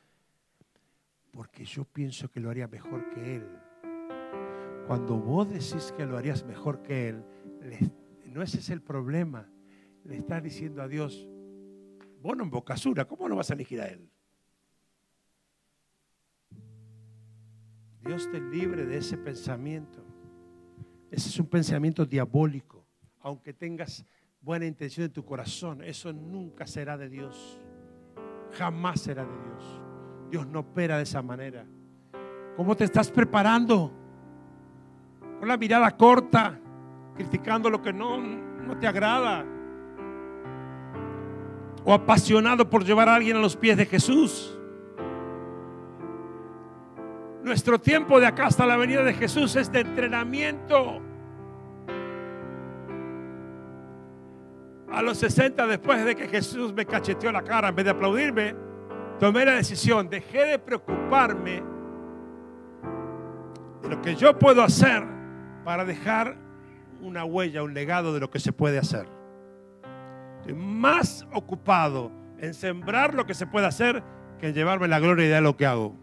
porque yo pienso que lo haría mejor que Él. Cuando vos decís que lo harías mejor que Él, no ese es el problema. Le estás diciendo a Dios, vos no en bocasura, ¿cómo no vas a elegir a Él? Dios te libre de ese pensamiento. Ese es un pensamiento diabólico. Aunque tengas buena intención en tu corazón, eso nunca será de Dios. Jamás será de Dios. Dios no opera de esa manera. ¿Cómo te estás preparando? La mirada corta, criticando lo que no, no te agrada. O apasionado por llevar a alguien a los pies de Jesús. Nuestro tiempo de acá hasta la venida de Jesús es de entrenamiento. A los 60, después de que Jesús me cacheteó la cara, en vez de aplaudirme, tomé la decisión, dejé de preocuparme de lo que yo puedo hacer para dejar una huella, un legado de lo que se puede hacer. Estoy más ocupado en sembrar lo que se puede hacer que en llevarme la gloria de lo que hago.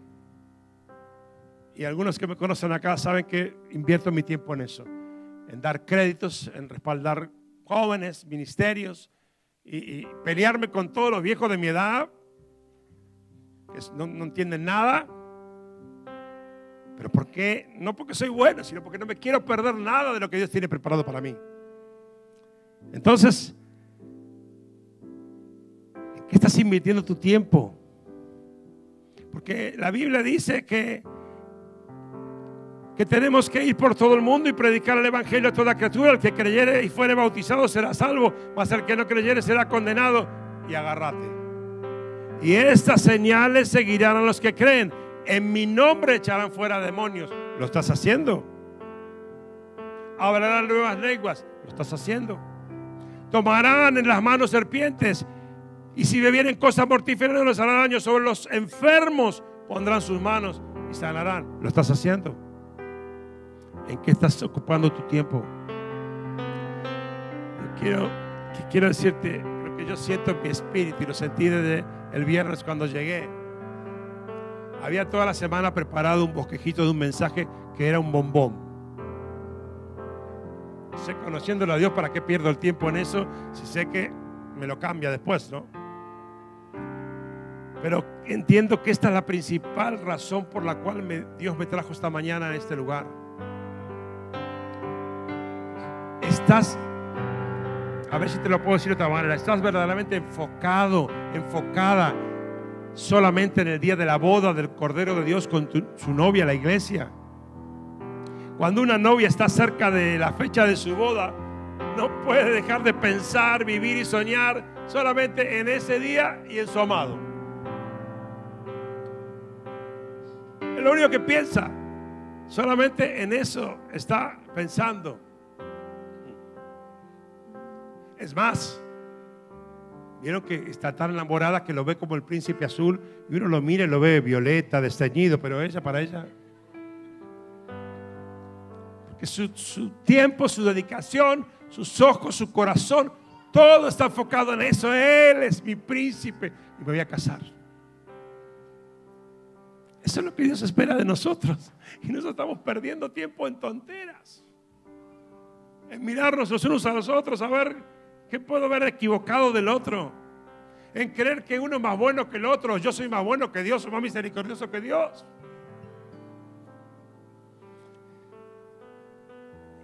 Y algunos que me conocen acá saben que invierto mi tiempo en eso, en dar créditos, en respaldar jóvenes, ministerios, y, pelearme con todos los viejos de mi edad, que no, no entienden nada. Pero ¿por qué? No porque soy bueno, sino porque no me quiero perder nada de lo que Dios tiene preparado para mí. Entonces, ¿en qué estás invirtiendo tu tiempo? Porque la Biblia dice que que tenemos que ir por todo el mundo y predicar el Evangelio a toda criatura. El que creyere y fuere bautizado será salvo, mas el que no creyere será condenado. Y agárrate. Y estas señales seguirán a los que creen. En mi nombre echarán fuera demonios. ¿Lo estás haciendo? Hablarán nuevas lenguas. ¿Lo estás haciendo? Tomarán en las manos serpientes. Y si bebieren cosas mortíferas no les harán daño. Sobre los enfermos pondrán sus manos y sanarán. ¿Lo estás haciendo? ¿En qué estás ocupando tu tiempo? quiero, quiero decirte lo que yo siento en mi espíritu y lo sentí desde el viernes cuando llegué. Había toda la semana preparado un bosquejito de un mensaje que era un bombón. Sé conociéndolo a Dios, ¿para qué pierdo el tiempo en eso? Si sé que me lo cambia después, ¿no? Pero entiendo que esta es la principal razón por la cual Dios me trajo esta mañana a este lugar. estás, a ver si te lo puedo decir de otra manera, estás verdaderamente enfocado, enfocada solamente en el día de la boda del Cordero de Dios con su novia, la iglesia. Cuando una novia está cerca de la fecha de su boda, no puede dejar de pensar, vivir y soñar solamente en ese día y en su amado. Es lo único que piensa. Solamente en eso está pensando. Es más, vieron que está tan enamorada que lo ve como el príncipe azul y uno lo mira y lo ve violeta, desteñido, pero ella para ella. Porque su, tiempo, su dedicación, sus ojos, su corazón, todo está enfocado en eso. Él es mi príncipe y me voy a casar. Eso es lo que Dios espera de nosotros. Y nosotros estamos perdiendo tiempo en tonteras. En mirarnos los unos a los otros, a ver ¿Qué puedo ver equivocado del otro? En creer que uno es más bueno que el otro, yo soy más bueno que Dios, más misericordioso que Dios.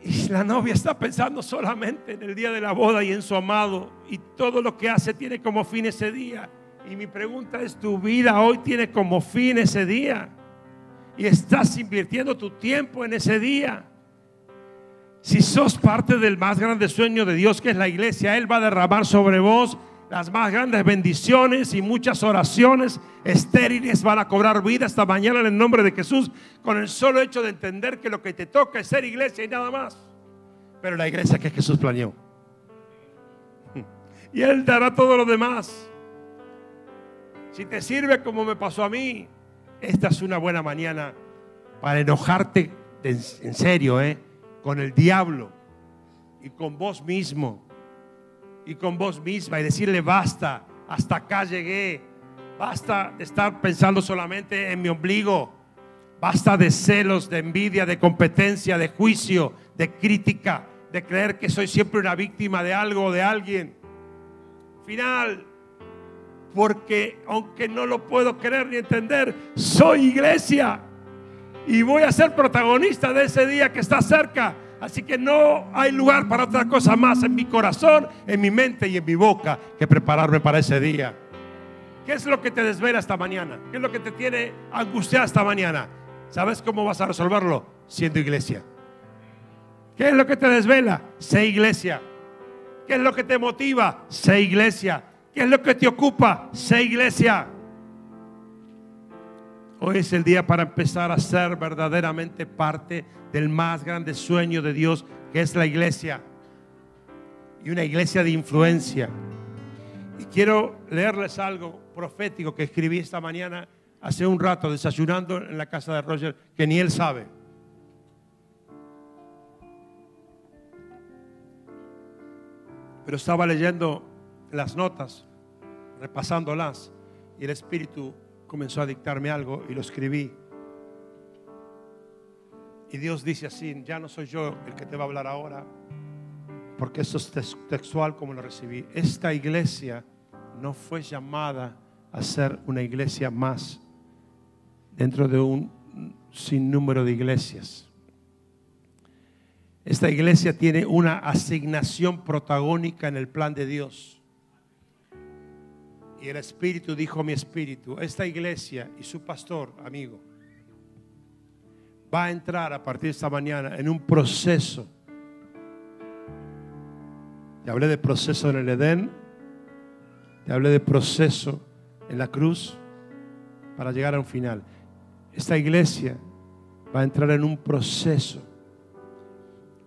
Y la novia está pensando solamente en el día de la boda y en su amado. Y todo lo que hace tiene como fin ese día. Y mi pregunta es, ¿tu vida hoy tiene como fin ese día? Y estás invirtiendo tu tiempo en ese día. Si sos parte del más grande sueño de Dios que es la iglesia, Él va a derramar sobre vos las más grandes bendiciones y muchas oraciones estériles van a cobrar vida esta mañana en el nombre de Jesús con el solo hecho de entender que lo que te toca es ser iglesia y nada más. Pero la iglesia que Jesús planeó. Y Él dará todo lo demás. Si te sirve como me pasó a mí, esta es una buena mañana para enojarte en serio, ¿eh? Con el diablo y con vos mismo y con vos misma y decirle basta, hasta acá llegué, Basta de estar pensando solamente en mi ombligo. Basta de celos, de envidia, de competencia, de juicio, de crítica, de creer que soy siempre una víctima de algo o de alguien. Final, porque aunque no lo puedo creer ni entender, soy iglesia y voy a ser protagonista de ese día que está cerca. Así que no hay lugar para otra cosa más en mi corazón, en mi mente y en mi boca que prepararme para ese día. ¿Qué es lo que te desvela esta mañana? ¿Qué es lo que te tiene angustiada esta mañana? ¿Sabes cómo vas a resolverlo? Siendo iglesia. ¿Qué es lo que te desvela? Sé iglesia. ¿Qué es lo que te motiva? Sé iglesia. ¿Qué es lo que te ocupa? Sé iglesia. Hoy es el día para empezar a ser verdaderamente parte del más grande sueño de Dios, que es la iglesia. Y una iglesia de influencia. Y quiero leerles algo profético que escribí esta mañana, hace un rato, desayunando en la casa de Roger, que ni él sabe. Pero estaba leyendo las notas, repasándolas, y el Espíritu comenzó a dictarme algo y lo escribí. Y Dios dice así, ya no soy yo el que te va a hablar ahora, porque eso es textual como lo recibí. Esta iglesia no fue llamada a ser una iglesia más dentro de un sinnúmero de iglesias. Esta iglesia tiene una asignación protagónica en el plan de Dios. Y el Espíritu dijo mi Espíritu, esta iglesia y su pastor, amigo, va a entrar a partir de esta mañana en un proceso. Te hablé de proceso en el Edén, te hablé de proceso en la cruz para llegar a un final. Esta iglesia va a entrar en un proceso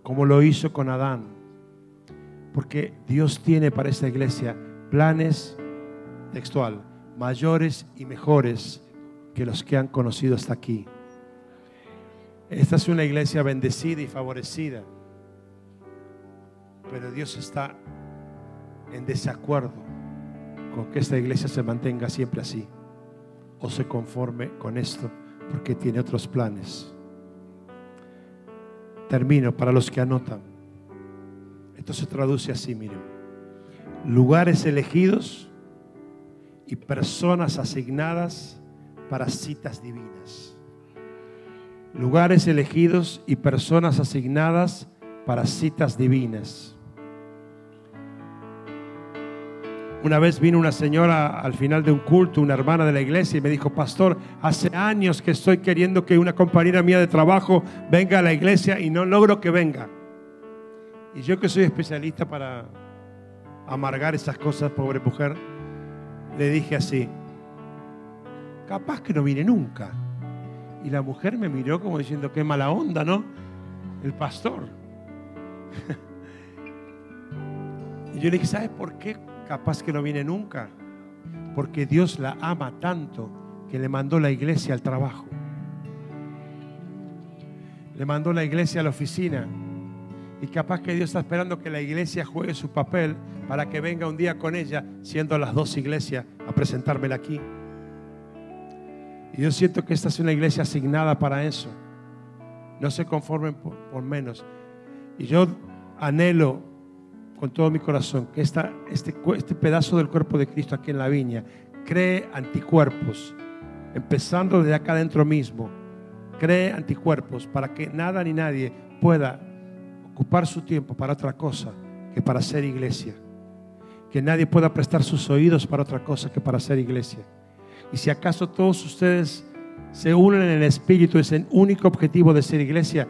como lo hizo con Adán. Porque Dios tiene para esta iglesia planes textual, mayores y mejores que los que han conocido hasta aquí. Esta es una iglesia bendecida y favorecida, pero Dios está en desacuerdo con que esta iglesia se mantenga siempre así o se conforme con esto porque tiene otros planes. Termino para los que anotan. Esto se traduce así, miren. Lugares elegidos y personas asignadas para citas divinas. Lugares elegidos y personas asignadas para citas divinas. Una vez vino una señora al final de un culto, una hermana de la iglesia, y me dijo, pastor, hace años que estoy queriendo que una compañera mía de trabajo venga a la iglesia y no logro que venga. Y yo que soy especialista para amargar esas cosas, pobre mujer, le dije así, capaz que no viene nunca. Y la mujer me miró como diciendo, qué mala onda, ¿no? El pastor. y yo le dije, ¿sabes por qué capaz que no viene nunca? Porque Dios la ama tanto que le mandó la iglesia al trabajo. Le mandó la iglesia a la oficina. Y capaz que Dios está esperando que la iglesia juegue su papel para que venga un día con ella, siendo las dos iglesias, a presentármela aquí. Y yo siento que esta es una iglesia asignada para eso. No se conformen por, menos. Y yo anhelo con todo mi corazón que esta, este, este pedazo del cuerpo de Cristo aquí en la viña cree anticuerpos, empezando desde acá adentro mismo. Cree anticuerpos para que nada ni nadie pueda ocupar su tiempo para otra cosa que para ser iglesia que nadie pueda prestar sus oídos para otra cosa que para ser iglesia. Y si acaso todos ustedes se unen en el Espíritu, es el único objetivo de ser iglesia,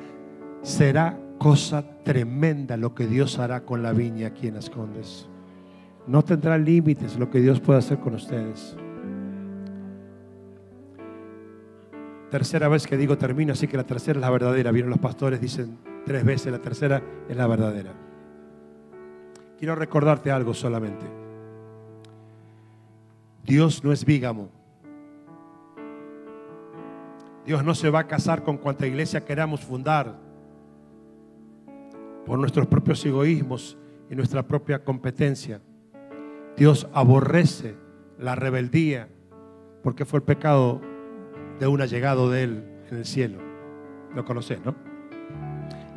será cosa tremenda lo que Dios hará con la viña aquí en las Condes. No tendrá límites lo que Dios puede hacer con ustedes. Tercera vez que digo termino, así que la tercera es la verdadera. Vieron los pastores, dicen tres veces, la tercera es la verdadera. Quiero recordarte algo solamente. Dios no es vígamo. Dios no se va a casar con cuanta iglesia queramos fundar por nuestros propios egoísmos y nuestra propia competencia. Dios aborrece la rebeldía porque fue el pecado de un allegado de él en el cielo. Lo conoces, ¿no?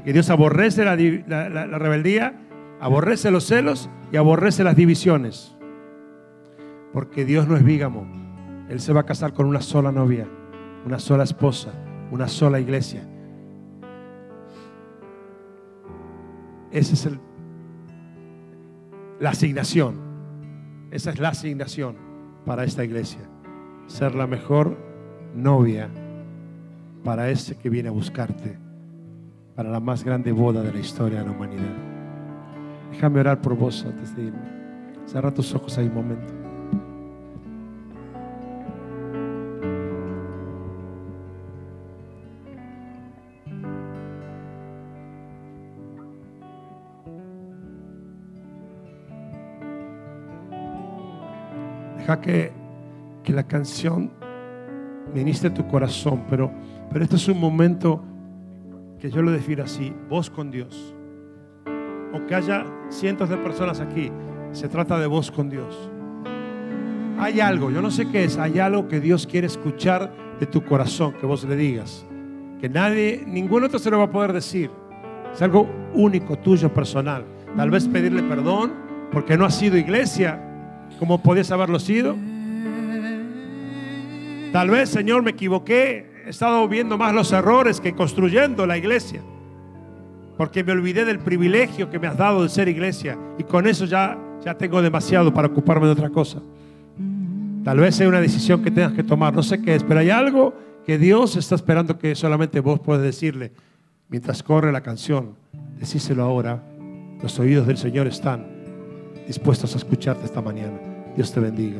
Que Dios aborrece la, la- rebeldía, aborrece los celos y aborrece las divisiones. Porque Dios no es bígamo. Él se va a casar con una sola novia, una sola esposa, una sola iglesia. Esa es el, la asignación. Esa es la asignación para esta iglesia. Ser la mejor novia para ese que viene a buscarte, para la más grande boda de la historia de la humanidad. Déjame orar por vos antes de irme. Cierra tus ojos ahí un momento. Deja que, que la canción ministre tu corazón, pero, pero este es un momento que yo lo defino así, vos con Dios. Aunque haya cientos de personas aquí, se trata de vos con Dios. Hay algo, yo no sé qué es, hay algo que Dios quiere escuchar de tu corazón, que vos le digas, que nadie, ningún otro se lo va a poder decir. Es algo único, tuyo, personal. Tal vez pedirle perdón porque no has sido iglesia como podías haberlo sido. Tal vez, Señor, me equivoqué. He estado viendo más los errores que construyendo la iglesia. Porque me olvidé del privilegio que me has dado de ser iglesia. Y con eso ya, ya tengo demasiado para ocuparme de otra cosa. Tal vez sea una decisión que tengas que tomar. No sé qué es, pero hay algo que Dios está esperando que solamente vos puedes decirle. Mientras corre la canción, decíselo ahora. Los oídos del Señor están dispuestos a escucharte esta mañana. Dios te bendiga.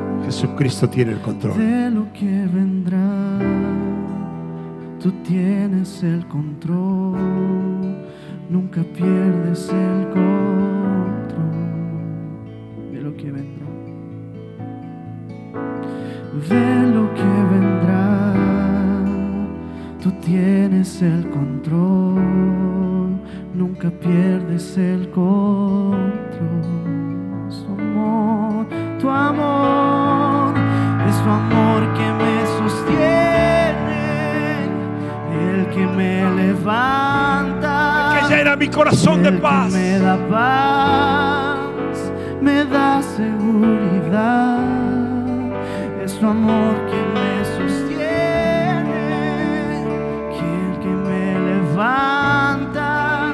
Jesucristo tiene el control. de lo que vendrá. Tú tienes el control, nunca pierdes el control de lo que vendrá. De lo que vendrá, tú tienes el control, nunca pierdes el control. Corazón de El que paz. Me da paz, me da seguridad. Es tu amor que me sostiene, que el que me levanta,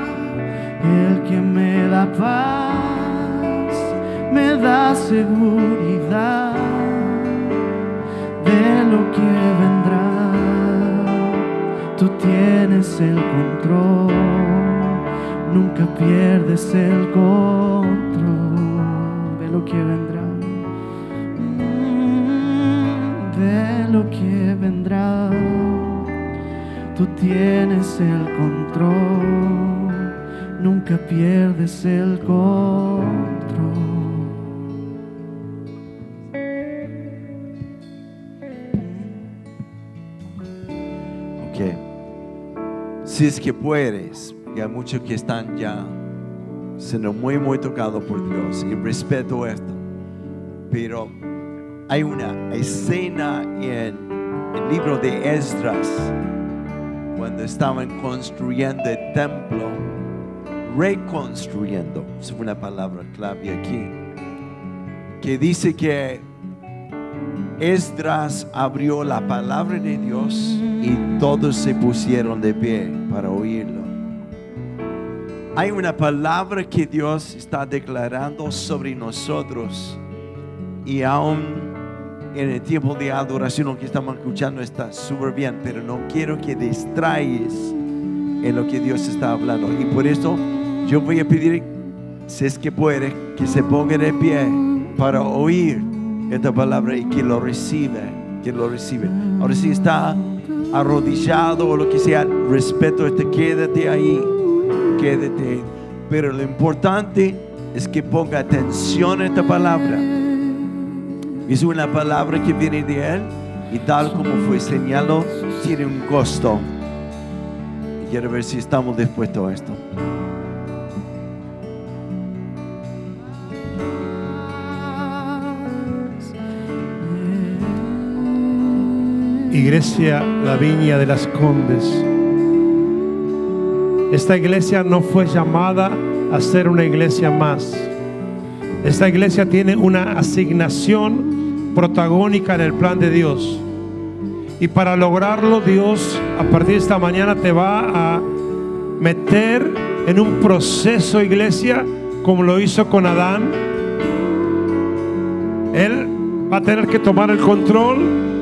el que me da paz, me da seguridad de lo que vendrá. Tú tienes el control, nunca pierdes el control de lo que vendrá. Mm, De lo que vendrá, tú tienes el control, nunca pierdes el control. Si es que puedes, porque hay muchos que están ya siendo muy, muy tocados por Dios y respeto esto. Pero hay una escena en el libro de Esdras, cuando estaban construyendo el templo, reconstruyendo, es una palabra clave aquí, que dice que Esdras abrió la palabra de Dios y todos se pusieron de pie para oírlo. Hay una palabra que Dios está declarando sobre nosotros y aún en el tiempo de adoración lo que estamos escuchando está súper bien, pero no quiero que distraigas en lo que Dios está hablando. Y por eso yo voy a pedir si es que puede, que se ponga de pie para oír esta palabra y que lo recibe, que lo recibe. Ahora si está arrodillado o lo que sea, respeto, este, quédate ahí, quédate. Pero lo importante es que ponga atención a esta palabra. Es una palabra que viene de Él y tal como fue señalado, tiene un costo. Quiero ver si estamos dispuestos a esto. Iglesia La Viña de las Condes. Esta iglesia no fue llamada a ser una iglesia más. Esta iglesia tiene una asignación protagónica en el plan de Dios. Y para lograrlo, Dios a partir de esta mañana te va a meter en un proceso, iglesia, como lo hizo con Adán. Él va a tener que tomar el control,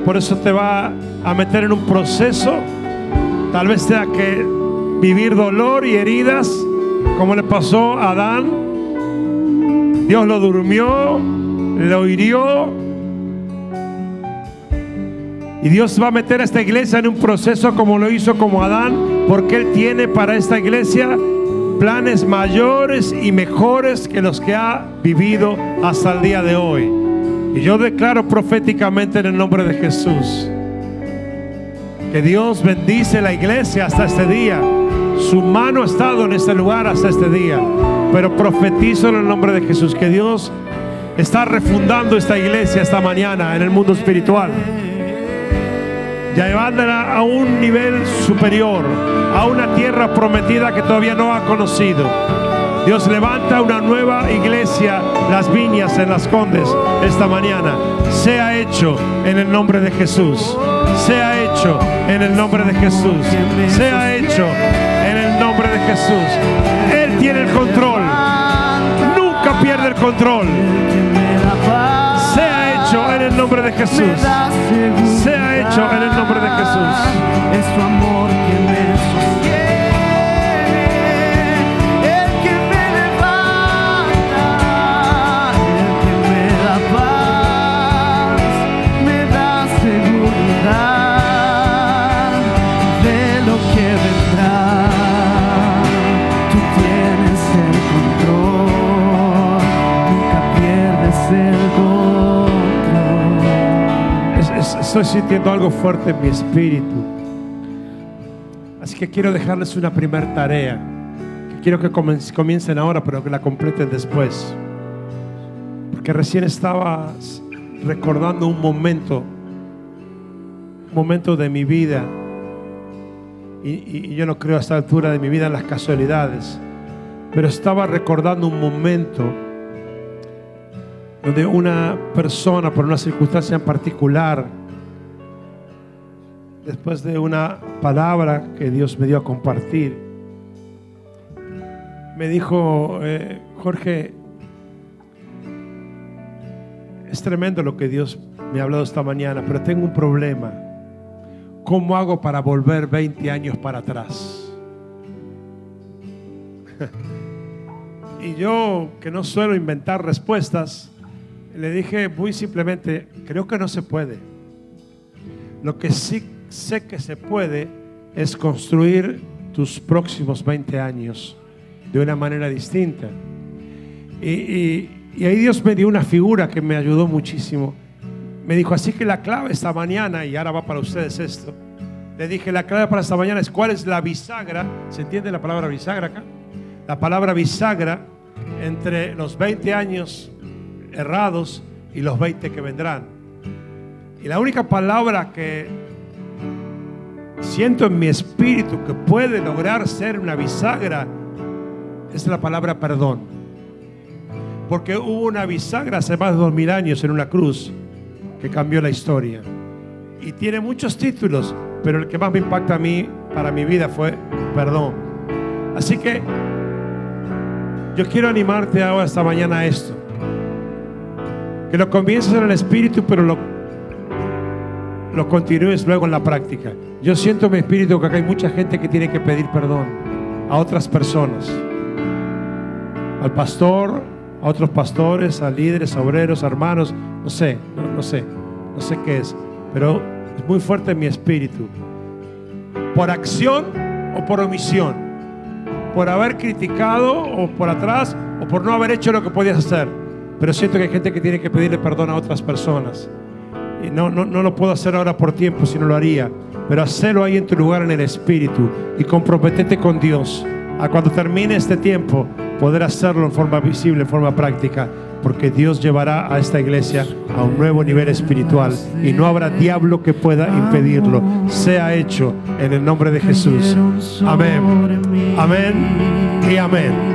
por eso te va a meter en un proceso. Tal vez tenga que vivir dolor y heridas, como le pasó a Adán. Dios lo durmió, lo hirió. Y Dios va a meter a esta iglesia en un proceso como lo hizo como Adán, porque Él tiene para esta iglesia planes mayores y mejores que los que ha vivido hasta el día de hoy. Y yo declaro proféticamente en el nombre de Jesús que Dios bendice la iglesia hasta este día. Su mano ha estado en este lugar hasta este día. Pero profetizo en el nombre de Jesús que Dios está refundando esta iglesia esta mañana en el mundo espiritual. Llevándola a un nivel superior, a una tierra prometida que todavía no ha conocido. Dios levanta una nueva iglesia, las viñas en las condes, esta mañana. Sea hecho en el nombre de Jesús. Sea hecho en el nombre de Jesús. Sea hecho Jesús. Él tiene el control. Nunca pierde el control. Sea hecho en el nombre de Jesús. Sea hecho en el nombre de Jesús. Es tu amor que me estoy sintiendo algo fuerte en mi espíritu. Así que quiero dejarles una primera tarea. Que quiero que comiencen ahora, pero que la completen después. Porque recién estaba s- recordando un momento, un momento de mi vida. Y- y yo no creo a esta altura de mi vida en las casualidades. Pero estaba recordando un momento donde una persona, por una circunstancia en particular, después de una palabra que Dios me dio a compartir, me dijo, eh, Jorge, es tremendo lo que Dios me ha hablado esta mañana, pero tengo un problema. ¿Cómo hago para volver 20 años para atrás? y yo, que no suelo inventar respuestas, le dije muy simplemente, creo que no se puede. Lo que sí sé que se puede es construir tus próximos 20 años de una manera distinta. Y, y- y ahí Dios me dio una figura que me ayudó muchísimo. Me dijo, así que la clave esta mañana, y ahora va para ustedes esto, le dije, la clave para esta mañana es cuál es la bisagra. ¿Se entiende la palabra bisagra acá? La palabra bisagra entre los 20 años errados y los 20 que vendrán. Y la única palabra que siento en mi espíritu que puede lograr ser una bisagra es la palabra perdón. Porque hubo una bisagra hace más de dos mil años en una cruz que cambió la historia. Y tiene muchos títulos, pero el que más me impacta a mí, para mi vida, fue perdón. Así que yo quiero animarte ahora esta mañana a esto. Que lo comiences en el espíritu, pero lo, lo continúes luego en la práctica. Yo siento en mi espíritu que acá hay mucha gente que tiene que pedir perdón a otras personas. al pastor, a otros pastores, a líderes, obreros, a hermanos, no sé, no, no sé, no sé qué es, pero es muy fuerte en mi espíritu. Por acción o por omisión, por haber criticado o por atrás o por no haber hecho lo que podías hacer. Pero siento que hay gente que tiene que pedirle perdón a otras personas. No, no, no lo puedo hacer ahora por tiempo, si no lo haría. Pero hacelo ahí en tu lugar en el Espíritu y comprometete con Dios a cuando termine este tiempo poder hacerlo en forma visible, en forma práctica, porque Dios llevará a esta iglesia a un nuevo nivel espiritual y no habrá diablo que pueda impedirlo. Sea hecho en el nombre de Jesús. Amén. Amén y amén.